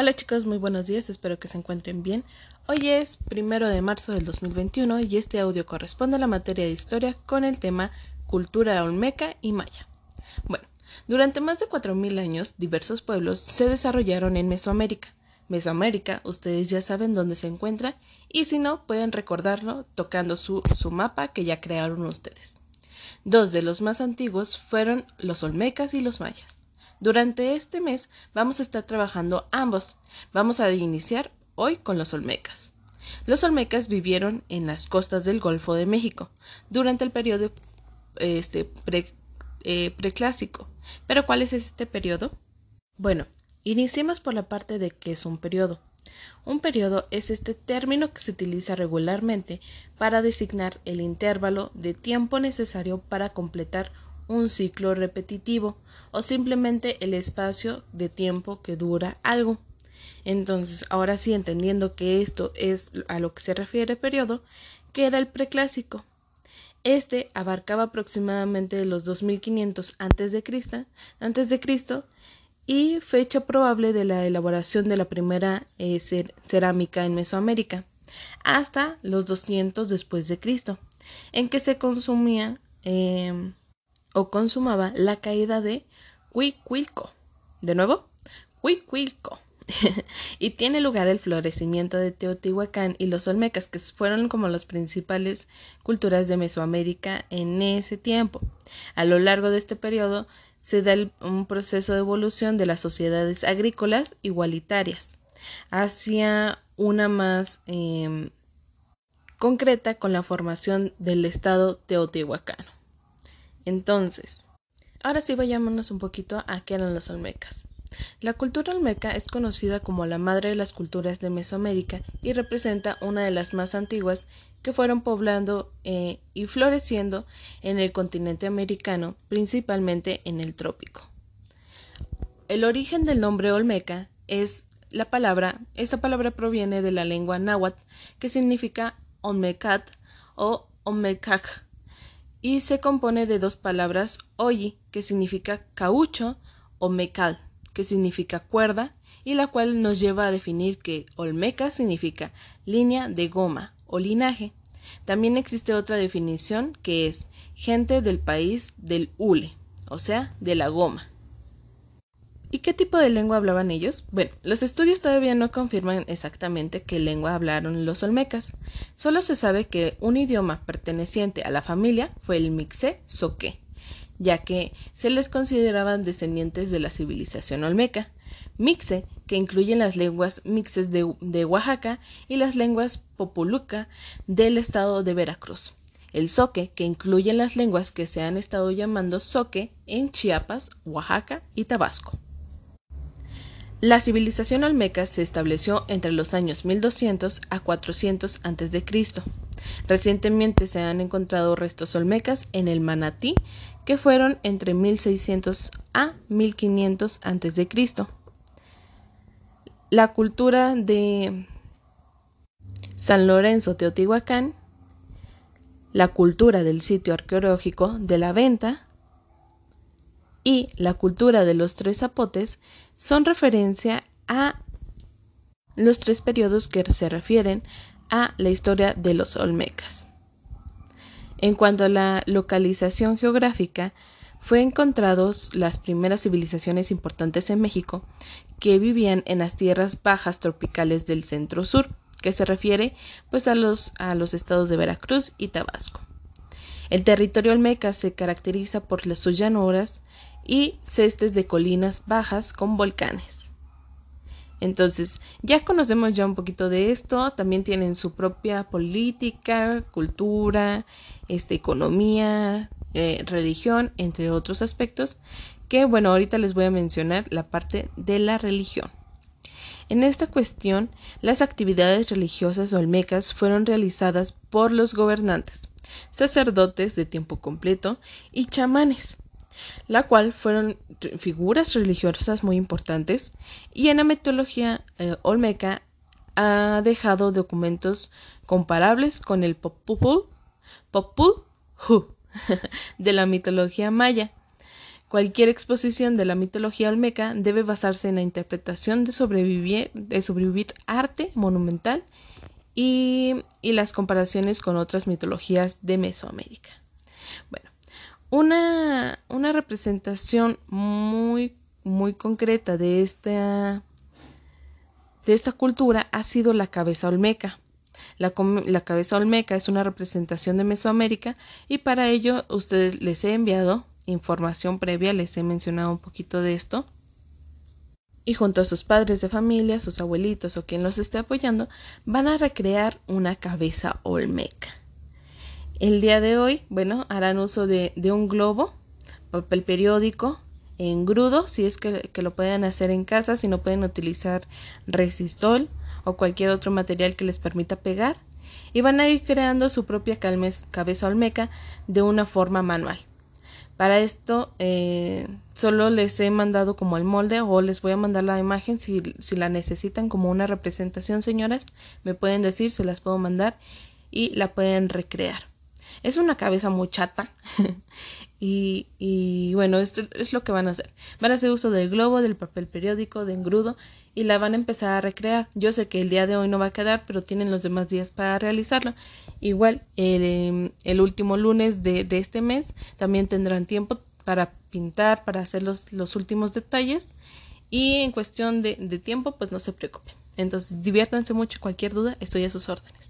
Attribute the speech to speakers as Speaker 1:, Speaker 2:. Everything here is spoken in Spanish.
Speaker 1: Hola chicos, muy buenos días, espero que se encuentren bien. Hoy es primero de marzo del 2021 y este audio corresponde a la materia de historia con el tema cultura olmeca y maya. Bueno, durante más de 4.000 años diversos pueblos se desarrollaron en Mesoamérica. Mesoamérica, ustedes ya saben dónde se encuentra y si no, pueden recordarlo tocando su, su mapa que ya crearon ustedes. Dos de los más antiguos fueron los olmecas y los mayas. Durante este mes vamos a estar trabajando ambos. Vamos a iniciar hoy con los olmecas. Los olmecas vivieron en las costas del Golfo de México durante el periodo este, eh, preclásico. ¿Pero cuál es este periodo? Bueno, iniciemos por la parte de qué es un periodo. Un periodo es este término que se utiliza regularmente para designar el intervalo de tiempo necesario para completar un ciclo repetitivo o simplemente el espacio de tiempo que dura algo. Entonces, ahora sí, entendiendo que esto es a lo que se refiere periodo, que era el preclásico. Este abarcaba aproximadamente los 2500 antes de Cristo, antes de Cristo y fecha probable de la elaboración de la primera eh, cerámica en Mesoamérica, hasta los 200 después de Cristo, en que se consumía em, o consumaba la caída de Huicuilco. De nuevo, Huicuilco. y tiene lugar el florecimiento de Teotihuacán y los Olmecas, que fueron como las principales culturas de Mesoamérica en ese tiempo. A lo largo de este periodo se da un proceso de evolución de las sociedades agrícolas igualitarias hacia una más em, concreta con la formación del Estado teotihuacano. Entonces, ahora sí vayámonos un poquito a qué eran los olmecas. La cultura olmeca es conocida como la madre de las culturas de Mesoamérica y representa una de las más antiguas que fueron poblando eh, y floreciendo en el continente americano, principalmente en el trópico. El origen del nombre olmeca es la palabra, esta palabra proviene de la lengua náhuatl, que significa olmecat o olmecac, y se compone de dos palabras oyi, que significa caucho, o mecal, que significa cuerda, y la cual nos lleva a definir que olmeca significa línea de goma o linaje. También existe otra definición que es gente del país del hule, o sea, de la goma. ¿Y qué tipo de lengua hablaban ellos? Bueno, los estudios todavía no confirman exactamente qué lengua hablaron los olmecas. Solo se sabe que un idioma perteneciente a la familia fue el mixé soque, ya que se les consideraban descendientes de la civilización olmeca. Mixe, que incluyen las lenguas mixes de, de Oaxaca y las lenguas populuca del estado de Veracruz. El soque, que incluye las lenguas que se han estado llamando soque en Chiapas, Oaxaca y Tabasco. La civilización olmeca se estableció entre los años 1200 a 400 a.C. Recientemente se han encontrado restos olmecas en el Manatí que fueron entre 1600 a 1500 a.C. La cultura de San Lorenzo Teotihuacán, la cultura del sitio arqueológico de la Venta, y la cultura de los tres zapotes son referencia a los tres periodos que se refieren a la historia de los olmecas. En cuanto a la localización geográfica, fue encontrados las primeras civilizaciones importantes en México que vivían en las tierras bajas tropicales del centro sur, que se refiere pues a los, a los estados de Veracruz y Tabasco. El territorio olmeca se caracteriza por sus llanuras y cestes de colinas bajas con volcanes. Entonces, ya conocemos ya un poquito de esto, también tienen su propia política, cultura, este, economía, eh, religión, entre otros aspectos, que bueno, ahorita les voy a mencionar la parte de la religión. En esta cuestión, las actividades religiosas olmecas fueron realizadas por los gobernantes, sacerdotes de tiempo completo y chamanes la cual fueron figuras religiosas muy importantes y en la mitología eh, olmeca ha dejado documentos comparables con el Popul, Popul Hu de la mitología maya, Cualquier exposición de la mitología olmeca debe basarse en la interpretación de sobrevivir, de sobrevivir arte monumental y, las comparaciones con otras mitologías de Mesoamérica. Bueno, una, una representación muy, muy concreta de esta, de esta cultura ha sido la cabeza olmeca. La, la, cabeza olmeca es una representación de Mesoamérica y para ello ustedes les he enviado información previa, les he mencionado un poquito de esto. Y junto a sus padres de familia, sus abuelitos o quien los esté apoyando, van a recrear una cabeza olmeca. El día de hoy, bueno, harán uso de, un globo, papel periódico, engrudo, si es que, que, lo pueden hacer en casa, si no pueden utilizar resistol o cualquier otro material que les permita pegar, y van a ir creando su propia cabeza olmeca de una forma manual. Para esto eh, solo les he mandado como el molde o les voy a mandar la imagen si, si la necesitan como una representación, señoras, me pueden decir, se las puedo mandar y la pueden recrear. Es una cabeza muy chata y, y, bueno, esto es lo que van a hacer. Van a hacer uso del globo, del papel periódico, de engrudo y la van a empezar a recrear. Yo sé que el día de hoy no va a quedar, pero tienen los demás días para realizarlo. Igual el, em, último lunes de, este mes también tendrán tiempo para pintar, para hacer los, los últimos detalles y en cuestión de, de tiempo pues no se preocupen. Entonces diviértanse mucho, cualquier duda estoy a sus órdenes.